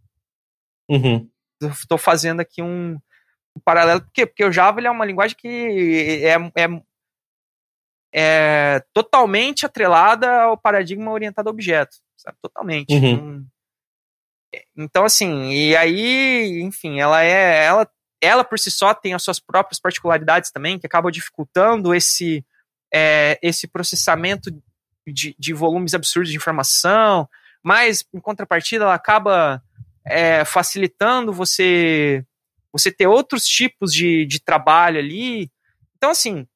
Uhum. Estou fazendo aqui um, um, paralelo. Por quê? Porque o Java é uma linguagem que é, é, é, totalmente atrelada ao paradigma orientado a objeto. Sabe? Totalmente. Uhum. Então, assim, e aí, enfim, ela é. Ela, ela por si só tem as suas próprias particularidades também, que acabam dificultando esse, é, esse processamento de, de volumes absurdos de informação, mas em contrapartida ela acaba é, facilitando você você ter outros tipos de, de trabalho ali. Então, assim,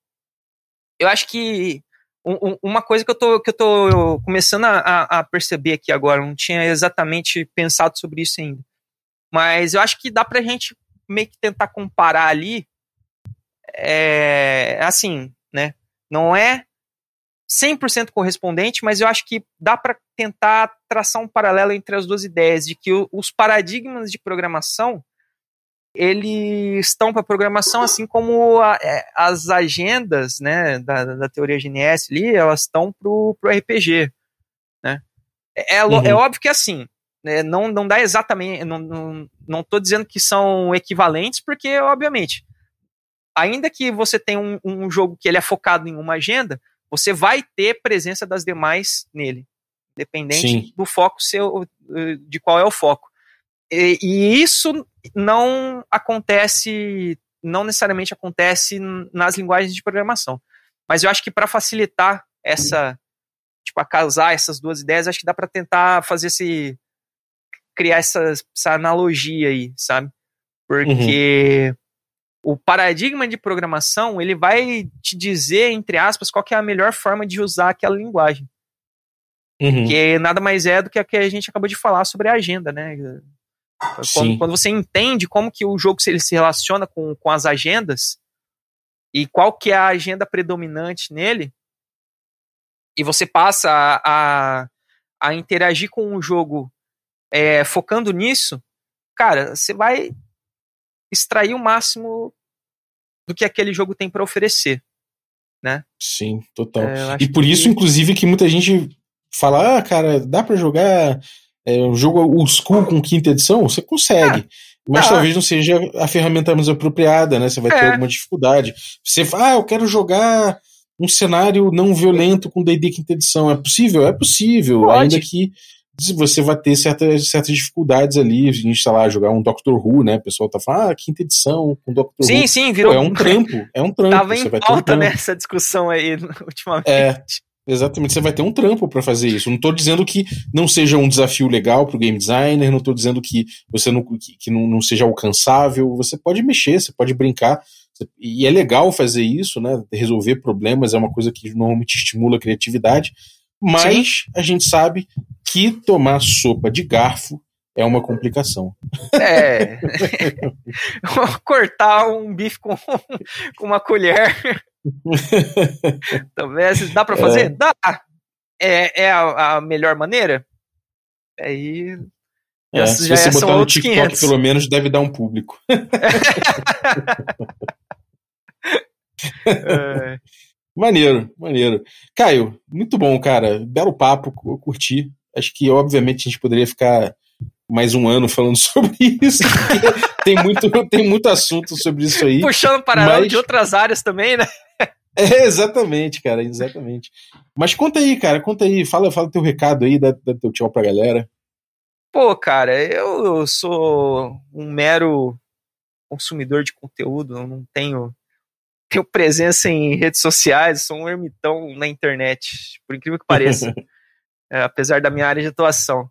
eu acho que um, uma coisa que eu tô, que eu tô começando a, a perceber aqui agora, não tinha exatamente pensado sobre isso ainda, mas eu acho que dá pra gente meio que tentar comparar ali, é, assim, né, não é 100% correspondente, mas eu acho que dá para tentar traçar um paralelo entre as duas ideias, de que os paradigmas de programação eles estão para programação, assim como a, é, as agendas né, da, da teoria GNS ali, elas estão para o RPG. Né? É, é, uhum. é, óbvio que assim, né, não, não dá exatamente, não, não, não tô dizendo que são equivalentes, porque, obviamente, ainda que você tenha um, um jogo que ele é focado em uma agenda, você vai ter presença das demais nele, independente Sim. do foco seu, de qual é o foco. E, e, isso não acontece, não necessariamente acontece nas linguagens de programação. Mas eu acho que para facilitar essa, tipo, a casar essas duas ideias, acho que dá para tentar fazer esse criar essa, essa analogia aí, sabe? Porque uhum. o paradigma de programação, ele vai te dizer, entre aspas, qual é a melhor forma de usar aquela linguagem. Uhum. Que nada mais é do que a que a gente acabou de falar sobre a agenda, né? Quando, quando, você entende como que o jogo ele se relaciona com, com as agendas e qual que é a agenda predominante nele, e você passa a, a, a interagir com o jogo é, focando nisso, cara, você vai extrair o máximo do que aquele jogo tem para oferecer, né? Sim, total. É, e por que... isso, inclusive, que muita gente fala, ah, cara, dá para jogar é, um jogo old school com quinta edição, você consegue. Ah, mas ah, talvez não seja a ferramenta mais apropriada, né? Você vai é. ter alguma dificuldade. Você fala, ah, eu quero jogar um cenário não violento com D&D quinta edição. É possível? É possível. Pode. Ainda que você vai ter certas, certas dificuldades ali, a gente, sei lá, jogar um Doctor Who, né? O pessoal tá falando, ah, quinta edição com Doctor sim, Who. Sim, sim, virou. Pô, é um trampo, é um trampo. Tava em pauta um nessa discussão aí ultimamente. É, Exatamente, você vai ter um trampo para fazer isso. Não estou dizendo que não seja um desafio legal para o game designer, não estou dizendo que você não, que, que não, não, seja alcançável. Você pode mexer, você pode brincar. E é legal fazer isso, né? Resolver problemas é uma coisa que normalmente estimula a criatividade. Mas Sim. a gente sabe que tomar sopa de garfo é uma complicação. É. Cortar um bife com, com uma colher Talvez dá para fazer? É. Dá. É, é a, a, melhor maneira? Aí. É, se você botar no TikTok, 500. pelo menos deve dar um público. é. Maneiro, maneiro. Caio, muito bom, cara. Belo papo, eu curti. Acho que, obviamente, a gente poderia ficar mais um ano falando sobre isso. tem, muito, tem muito assunto sobre isso aí. Puxando paralelo mas... de outras áreas também, né? É, exatamente, cara, exatamente. Mas conta aí, cara, conta aí, fala, fala teu recado aí, dá, dá teu tchau pra galera. Pô, cara, eu, eu sou um mero consumidor de conteúdo, eu não tenho, tenho presença em redes sociais, sou um ermitão na internet, por incrível que pareça, é, apesar da minha área de atuação.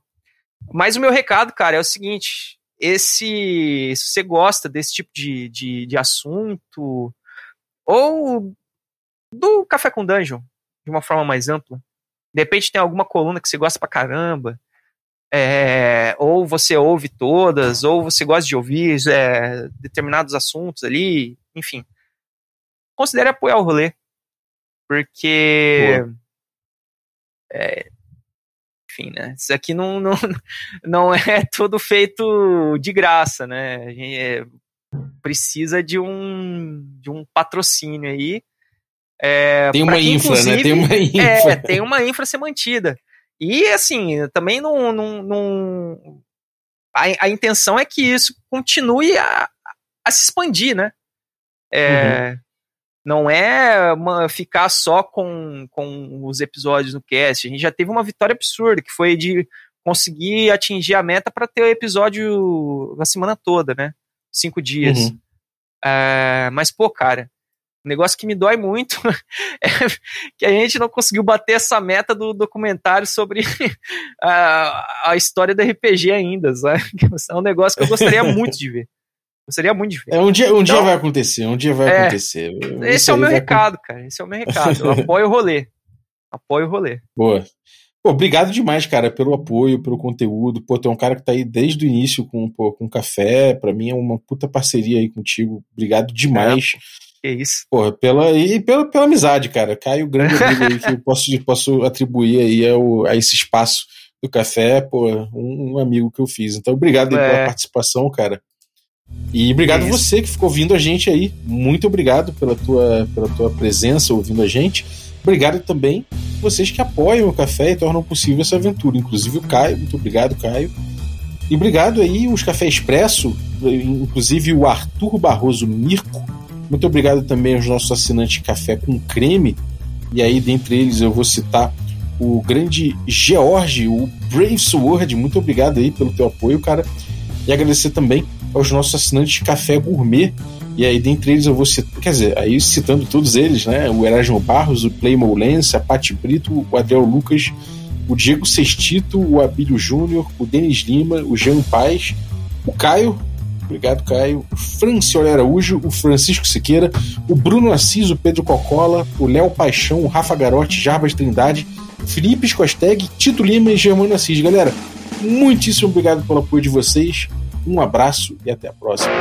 Mas o meu recado, cara, é o seguinte: esse, se você gosta desse tipo de, de, de assunto, ou do Café com Dungeon, de uma forma mais ampla. De repente tem alguma coluna que você gosta pra caramba, é, ou você ouve todas, ou você gosta de ouvir é, determinados assuntos ali, enfim. Considere apoiar o rolê. Porque. É, enfim, né? Isso aqui não, não, não é tudo feito de graça, né? A gente é, precisa de um, de um patrocínio aí é, tem uma infra, né? Tem uma infra. É, tem uma infra a ser mantida. E, assim, também não. não, não a, a, intenção é que isso continue a, a se expandir, né? É, uhum. Não é uma, ficar só com, com os episódios no cast. A gente já teve uma vitória absurda, que foi de conseguir atingir a meta para ter o episódio na semana toda, né? Cinco dias. Uhum. É, mas, pô, cara, Um negócio que me dói muito é que a gente não conseguiu bater essa meta do documentário sobre a, a história do RPG ainda, sabe? É um negócio que eu gostaria muito de ver. Gostaria muito de ver. É, um dia, um então, dia vai acontecer, um dia vai é, acontecer. Esse Isso é o meu recado, cara. Esse é o meu recado. Eu apoio o rolê. Apoio o rolê. Boa. Pô, obrigado demais, cara, pelo apoio, pelo conteúdo. Pô, tu é um cara que tá aí desde o início com, pô, com café. Pra mim é uma puta parceria aí contigo. Obrigado demais. É, que isso. Pô, pela, e pela, pela amizade, cara. Caio, grande amigo aí que eu posso, posso atribuir aí ao, a esse espaço do café, pô, um, um amigo que eu fiz. Então, obrigado é. pela participação, cara. E obrigado é você que ficou ouvindo a gente aí. Muito obrigado pela tua, pela tua presença ouvindo a gente. Obrigado também vocês que apoiam o café e tornam possível essa aventura, inclusive o Caio. Muito obrigado, Caio. E obrigado aí os Café Expresso, inclusive o Arthur Barroso Mirko. Muito obrigado também aos nossos assinantes Café com Creme. E aí, dentre eles, eu vou citar o grande George, o Brave Sword. Muito obrigado aí pelo teu apoio, cara. E agradecer também aos nossos assinantes Café Gourmet. E aí, dentre eles, eu vou citar, quer dizer, aí citando todos eles, né? O Erasmo Barros, o Playmo Lens, a Pati Brito, o Adriel Lucas, o Diego Sextito, o Abílio Júnior, o Denis Lima, o Jean Paz, o Caio, obrigado Caio, Francioli Araújo, o Francisco Siqueira, o Bruno Assis, o Pedro Cocola, o Léo Paixão, o Rafa Garotti, Jarbas Trindade, Felipe Scosteg, Tito Lima e Germano Assis. Galera, muitíssimo obrigado pelo apoio de vocês. Um abraço e até a próxima.